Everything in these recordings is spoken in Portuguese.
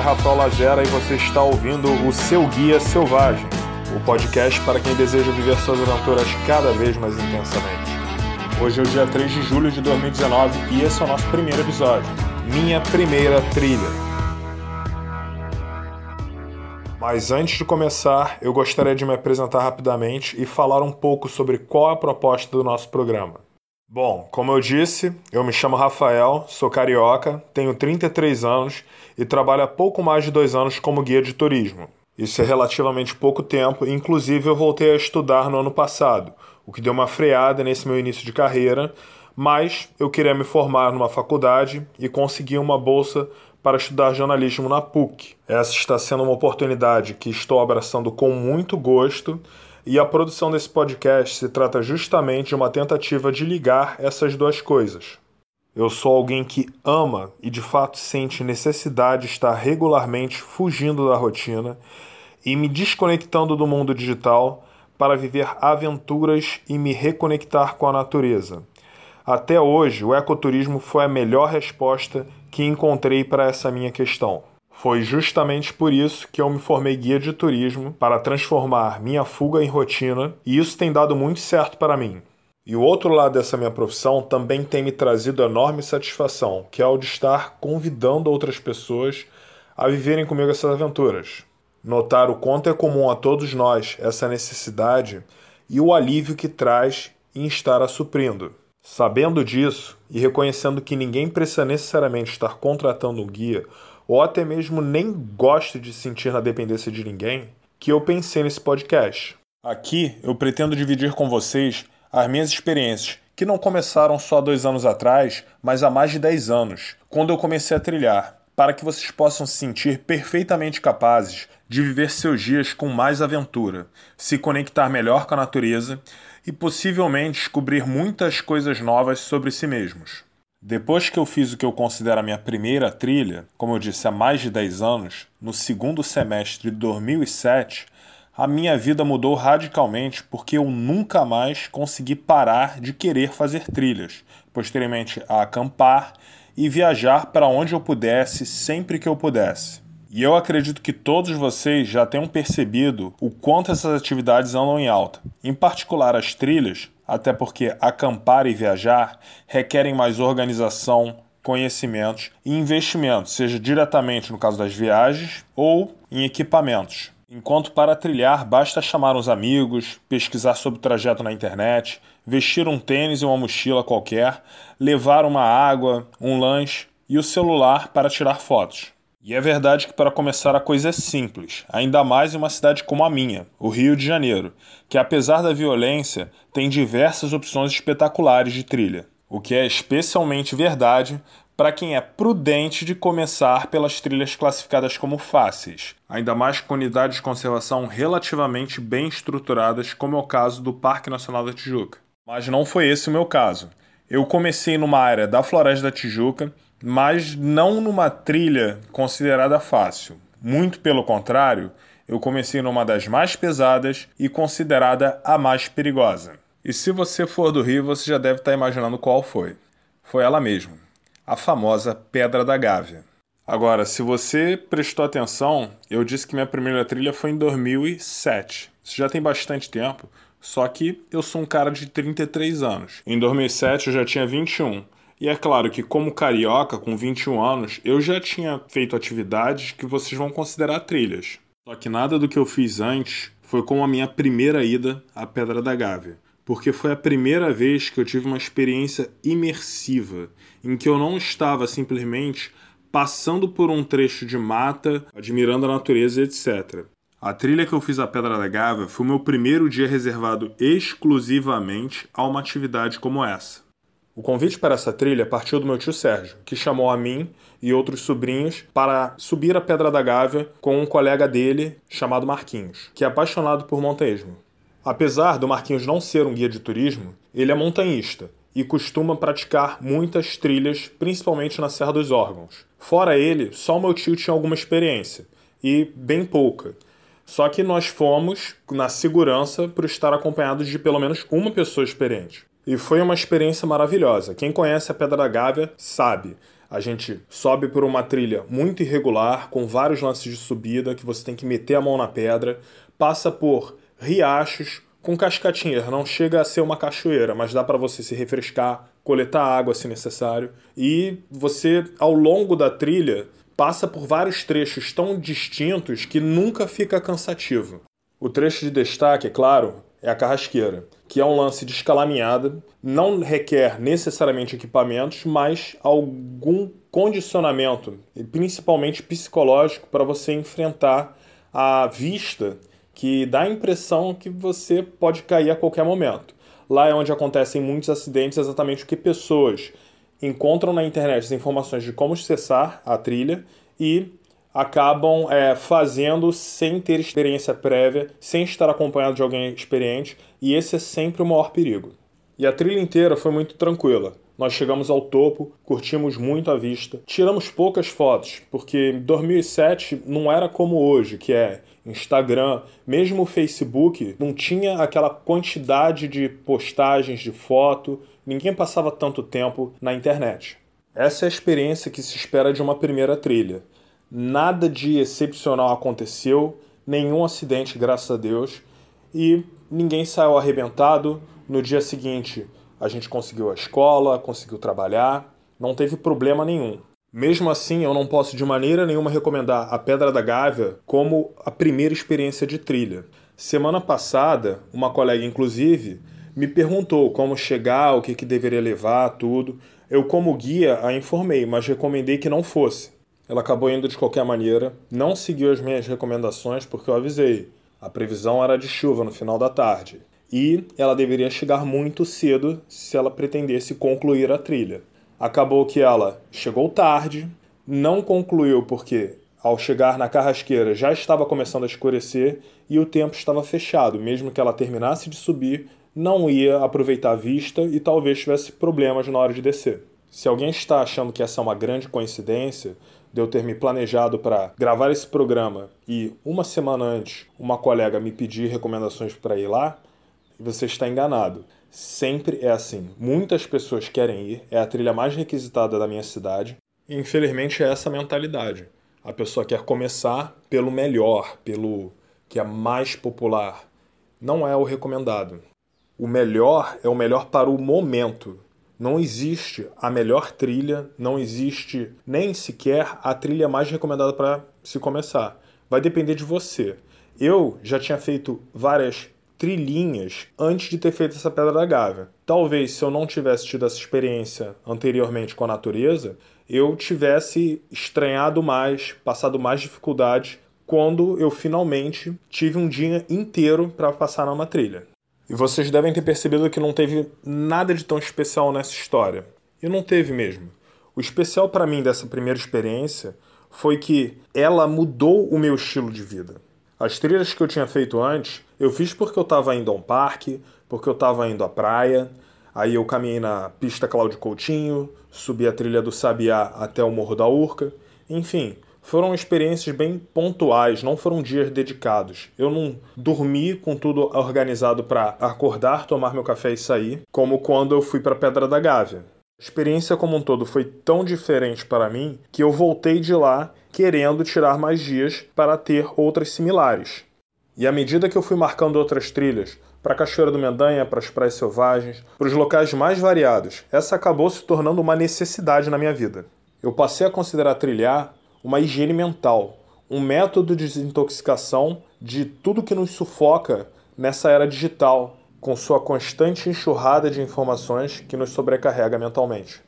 é Rafael Lazera e você está ouvindo o Seu Guia Selvagem, o podcast para quem deseja viver suas aventuras cada vez mais intensamente. Hoje é o dia 3 de julho de 2019 e esse é o nosso primeiro episódio, Minha Primeira Trilha. Mas antes de começar, eu gostaria de me apresentar rapidamente e falar um pouco sobre qual é a proposta do nosso programa. Bom, como eu disse, eu me chamo Rafael, sou carioca, tenho 33 anos e trabalho há pouco mais de dois anos como guia de turismo. Isso é relativamente pouco tempo, inclusive eu voltei a estudar no ano passado, o que deu uma freada nesse meu início de carreira, mas eu queria me formar numa faculdade e consegui uma bolsa para estudar jornalismo na PUC. Essa está sendo uma oportunidade que estou abraçando com muito gosto e a produção desse podcast se trata justamente de uma tentativa de ligar essas duas coisas. Eu sou alguém que ama e de fato sente necessidade de estar regularmente fugindo da rotina e me desconectando do mundo digital para viver aventuras e me reconectar com a natureza. Até hoje, o ecoturismo foi a melhor resposta que encontrei para essa minha questão. Foi justamente por isso que eu me formei guia de turismo para transformar minha fuga em rotina, e isso tem dado muito certo para mim. E o outro lado dessa minha profissão também tem me trazido enorme satisfação, que é o de estar convidando outras pessoas a viverem comigo essas aventuras. Notar o quanto é comum a todos nós essa necessidade e o alívio que traz em estar a suprindo. Sabendo disso e reconhecendo que ninguém precisa necessariamente estar contratando um guia ou até mesmo nem gosto de sentir na dependência de ninguém, que eu pensei nesse podcast. Aqui eu pretendo dividir com vocês as minhas experiências, que não começaram só dois anos atrás, mas há mais de dez anos, quando eu comecei a trilhar, para que vocês possam se sentir perfeitamente capazes de viver seus dias com mais aventura, se conectar melhor com a natureza e possivelmente descobrir muitas coisas novas sobre si mesmos. Depois que eu fiz o que eu considero a minha primeira trilha, como eu disse há mais de 10 anos, no segundo semestre de 2007, a minha vida mudou radicalmente porque eu nunca mais consegui parar de querer fazer trilhas, posteriormente a acampar e viajar para onde eu pudesse sempre que eu pudesse. E eu acredito que todos vocês já tenham percebido o quanto essas atividades andam em alta. Em particular as trilhas, até porque acampar e viajar requerem mais organização, conhecimentos e investimentos, seja diretamente no caso das viagens ou em equipamentos. Enquanto para trilhar basta chamar uns amigos, pesquisar sobre o trajeto na internet, vestir um tênis e uma mochila qualquer, levar uma água, um lanche e o celular para tirar fotos. E é verdade que para começar a coisa é simples, ainda mais em uma cidade como a minha, o Rio de Janeiro, que apesar da violência, tem diversas opções espetaculares de trilha, o que é especialmente verdade para quem é prudente de começar pelas trilhas classificadas como fáceis, ainda mais com unidades de conservação relativamente bem estruturadas, como é o caso do Parque Nacional da Tijuca. Mas não foi esse o meu caso. Eu comecei numa área da Floresta da Tijuca mas não numa trilha considerada fácil. Muito pelo contrário, eu comecei numa das mais pesadas e considerada a mais perigosa. E se você for do Rio, você já deve estar imaginando qual foi. Foi ela mesma, a famosa Pedra da Gávea. Agora, se você prestou atenção, eu disse que minha primeira trilha foi em 2007. Isso já tem bastante tempo, só que eu sou um cara de 33 anos. Em 2007 eu já tinha 21. E é claro que, como carioca, com 21 anos, eu já tinha feito atividades que vocês vão considerar trilhas. Só que nada do que eu fiz antes foi como a minha primeira ida à Pedra da Gávea, porque foi a primeira vez que eu tive uma experiência imersiva, em que eu não estava simplesmente passando por um trecho de mata, admirando a natureza, etc. A trilha que eu fiz à Pedra da Gávea foi o meu primeiro dia reservado exclusivamente a uma atividade como essa. O convite para essa trilha partiu do meu tio Sérgio, que chamou a mim e outros sobrinhos para subir a Pedra da Gávea com um colega dele chamado Marquinhos, que é apaixonado por montanhismo. Apesar do Marquinhos não ser um guia de turismo, ele é montanhista e costuma praticar muitas trilhas, principalmente na Serra dos Órgãos. Fora ele, só o meu tio tinha alguma experiência, e bem pouca. Só que nós fomos na segurança por estar acompanhados de pelo menos uma pessoa experiente. E foi uma experiência maravilhosa. Quem conhece a Pedra da Gávea sabe. A gente sobe por uma trilha muito irregular, com vários lances de subida que você tem que meter a mão na pedra, passa por riachos com cascatinhas, não chega a ser uma cachoeira, mas dá para você se refrescar, coletar água se necessário, e você ao longo da trilha passa por vários trechos tão distintos que nunca fica cansativo. O trecho de destaque, é claro, é a carrasqueira, que é um lance de escalaminhada, não requer necessariamente equipamentos, mas algum condicionamento, principalmente psicológico, para você enfrentar a vista que dá a impressão que você pode cair a qualquer momento. Lá é onde acontecem muitos acidentes, exatamente porque pessoas encontram na internet as informações de como cessar a trilha e acabam é, fazendo sem ter experiência prévia, sem estar acompanhado de alguém experiente, e esse é sempre o maior perigo. E a trilha inteira foi muito tranquila. Nós chegamos ao topo, curtimos muito a vista, tiramos poucas fotos, porque 2007 não era como hoje, que é Instagram, mesmo o Facebook, não tinha aquela quantidade de postagens de foto, ninguém passava tanto tempo na internet. Essa é a experiência que se espera de uma primeira trilha. Nada de excepcional aconteceu, nenhum acidente, graças a Deus, e ninguém saiu arrebentado. No dia seguinte, a gente conseguiu a escola, conseguiu trabalhar, não teve problema nenhum. Mesmo assim, eu não posso de maneira nenhuma recomendar a Pedra da Gávea como a primeira experiência de trilha. Semana passada, uma colega, inclusive, me perguntou como chegar, o que, que deveria levar, tudo. Eu, como guia, a informei, mas recomendei que não fosse. Ela acabou indo de qualquer maneira, não seguiu as minhas recomendações porque eu avisei. A previsão era de chuva no final da tarde. E ela deveria chegar muito cedo se ela pretendesse concluir a trilha. Acabou que ela chegou tarde, não concluiu porque ao chegar na carrasqueira já estava começando a escurecer e o tempo estava fechado. Mesmo que ela terminasse de subir, não ia aproveitar a vista e talvez tivesse problemas na hora de descer. Se alguém está achando que essa é uma grande coincidência, de eu ter me planejado para gravar esse programa e uma semana antes uma colega me pedir recomendações para ir lá, você está enganado. Sempre é assim. Muitas pessoas querem ir, é a trilha mais requisitada da minha cidade. E infelizmente é essa mentalidade. A pessoa quer começar pelo melhor, pelo que é mais popular. Não é o recomendado. O melhor é o melhor para o momento. Não existe a melhor trilha, não existe nem sequer a trilha mais recomendada para se começar. Vai depender de você. Eu já tinha feito várias trilhinhas antes de ter feito essa Pedra da Gávea. Talvez se eu não tivesse tido essa experiência anteriormente com a natureza, eu tivesse estranhado mais, passado mais dificuldades quando eu finalmente tive um dia inteiro para passar numa trilha. E vocês devem ter percebido que não teve nada de tão especial nessa história. E não teve mesmo. O especial para mim dessa primeira experiência foi que ela mudou o meu estilo de vida. As trilhas que eu tinha feito antes, eu fiz porque eu estava indo a um parque, porque eu estava indo à praia. Aí eu caminhei na pista Cláudio Coutinho, subi a trilha do Sabiá até o Morro da Urca. Enfim, foram experiências bem pontuais, não foram dias dedicados. Eu não dormi com tudo organizado para acordar, tomar meu café e sair, como quando eu fui para Pedra da Gávea. A experiência como um todo foi tão diferente para mim que eu voltei de lá querendo tirar mais dias para ter outras similares. E à medida que eu fui marcando outras trilhas, para a Cachoeira do Mendanha, para as praias selvagens, para os locais mais variados, essa acabou se tornando uma necessidade na minha vida. Eu passei a considerar trilhar uma higiene mental, um método de desintoxicação de tudo que nos sufoca nessa era digital, com sua constante enxurrada de informações que nos sobrecarrega mentalmente.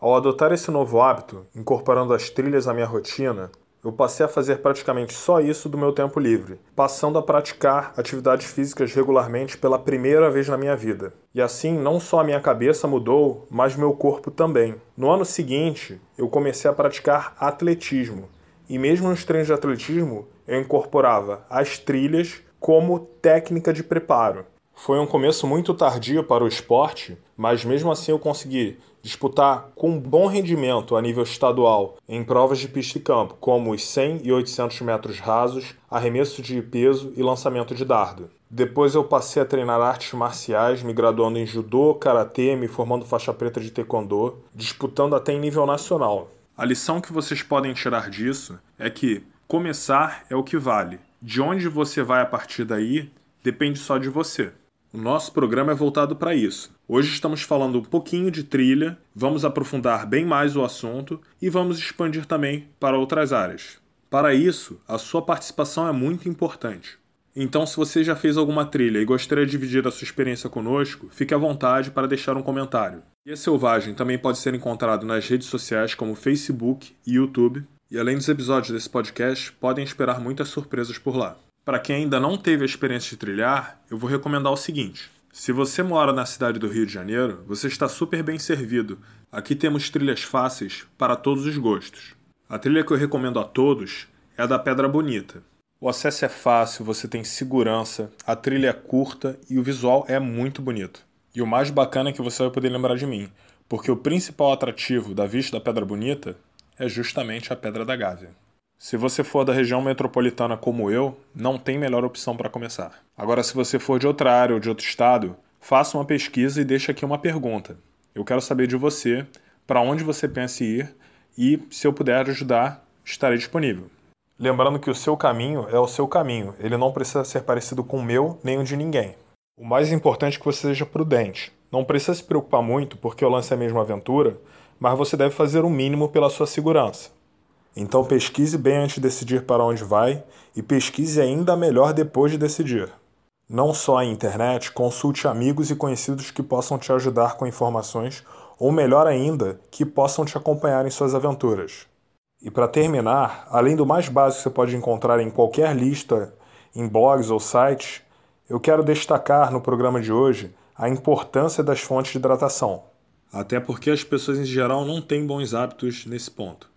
Ao adotar esse novo hábito, incorporando as trilhas à minha rotina, eu passei a fazer praticamente só isso do meu tempo livre, passando a praticar atividades físicas regularmente pela primeira vez na minha vida. E assim, não só a minha cabeça mudou, mas meu corpo também. No ano seguinte, eu comecei a praticar atletismo. E mesmo nos treinos de atletismo, eu incorporava as trilhas como técnica de preparo. Foi um começo muito tardio para o esporte, mas mesmo assim eu consegui disputar com bom rendimento a nível estadual em provas de pista e campo, como os 100 e 800 metros rasos, arremesso de peso e lançamento de dardo. Depois eu passei a treinar artes marciais, me graduando em judô, karatê, me formando faixa preta de taekwondo, disputando até em nível nacional. A lição que vocês podem tirar disso é que começar é o que vale. De onde você vai a partir daí depende só de você. O nosso programa é voltado para isso. Hoje estamos falando um pouquinho de trilha, vamos aprofundar bem mais o assunto e vamos expandir também para outras áreas. Para isso, a sua participação é muito importante. Então, se você já fez alguma trilha e gostaria de dividir a sua experiência conosco, fique à vontade para deixar um comentário. E a Selvagem também pode ser encontrado nas redes sociais como Facebook e YouTube, e além dos episódios desse podcast, podem esperar muitas surpresas por lá. Para quem ainda não teve a experiência de trilhar, eu vou recomendar o seguinte: se você mora na cidade do Rio de Janeiro, você está super bem servido. Aqui temos trilhas fáceis para todos os gostos. A trilha que eu recomendo a todos é a da Pedra Bonita. O acesso é fácil, você tem segurança, a trilha é curta e o visual é muito bonito. E o mais bacana é que você vai poder lembrar de mim, porque o principal atrativo da vista da Pedra Bonita é justamente a Pedra da Gávea. Se você for da região metropolitana como eu, não tem melhor opção para começar. Agora, se você for de outra área ou de outro estado, faça uma pesquisa e deixe aqui uma pergunta. Eu quero saber de você, para onde você pensa ir e, se eu puder ajudar, estarei disponível. Lembrando que o seu caminho é o seu caminho, ele não precisa ser parecido com o meu nem o de ninguém. O mais importante é que você seja prudente. Não precisa se preocupar muito porque o lance é mesmo aventura, mas você deve fazer o mínimo pela sua segurança. Então pesquise bem antes de decidir para onde vai e pesquise ainda melhor depois de decidir. Não só a internet, consulte amigos e conhecidos que possam te ajudar com informações ou melhor ainda, que possam te acompanhar em suas aventuras. E para terminar, além do mais básico que você pode encontrar em qualquer lista, em blogs ou sites, eu quero destacar no programa de hoje a importância das fontes de hidratação. Até porque as pessoas em geral não têm bons hábitos nesse ponto.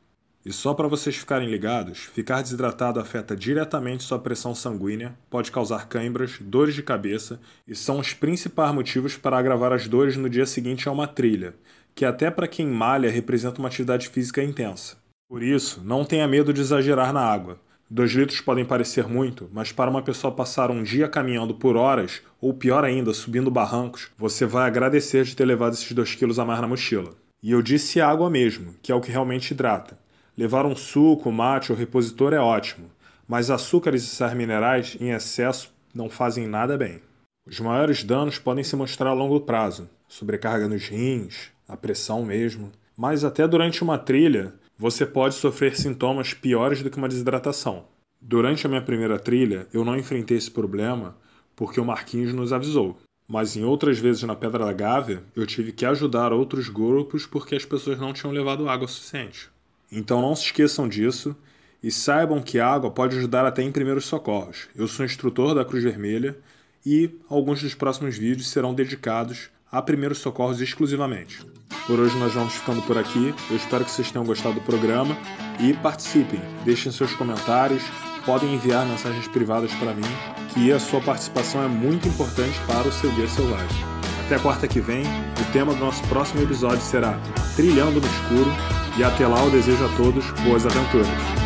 E só para vocês ficarem ligados, ficar desidratado afeta diretamente sua pressão sanguínea, pode causar câimbras, dores de cabeça e são os principais motivos para agravar as dores no dia seguinte a uma trilha, que até para quem malha representa uma atividade física intensa. Por isso, não tenha medo de exagerar na água. Dois litros podem parecer muito, mas para uma pessoa passar um dia caminhando por horas, ou pior ainda, subindo barrancos, você vai agradecer de ter levado esses dois quilos a mais na mochila. E eu disse água mesmo, que é o que realmente hidrata. Levar um suco, mate ou repositor é ótimo, mas açúcares e sais minerais em excesso não fazem nada bem. Os maiores danos podem se mostrar a longo prazo, sobrecarga nos rins, a pressão mesmo, mas até durante uma trilha você pode sofrer sintomas piores do que uma desidratação. Durante a minha primeira trilha, eu não enfrentei esse problema porque o Marquinhos nos avisou. Mas em outras vezes na Pedra da Gávea, eu tive que ajudar outros grupos porque as pessoas não tinham levado água suficiente. Então não se esqueçam disso e saibam que a água pode ajudar até em primeiros socorros. Eu sou instrutor da Cruz Vermelha e alguns dos próximos vídeos serão dedicados a primeiros socorros exclusivamente. Por hoje nós vamos ficando por aqui. Eu espero que vocês tenham gostado do programa e participem. Deixem seus comentários, podem enviar mensagens privadas para mim, que a sua participação é muito importante para o seu dia selvagem. Até quarta que vem, o tema do nosso próximo episódio será Trilhando no Escuro e até lá eu desejo a todos boas aventuras.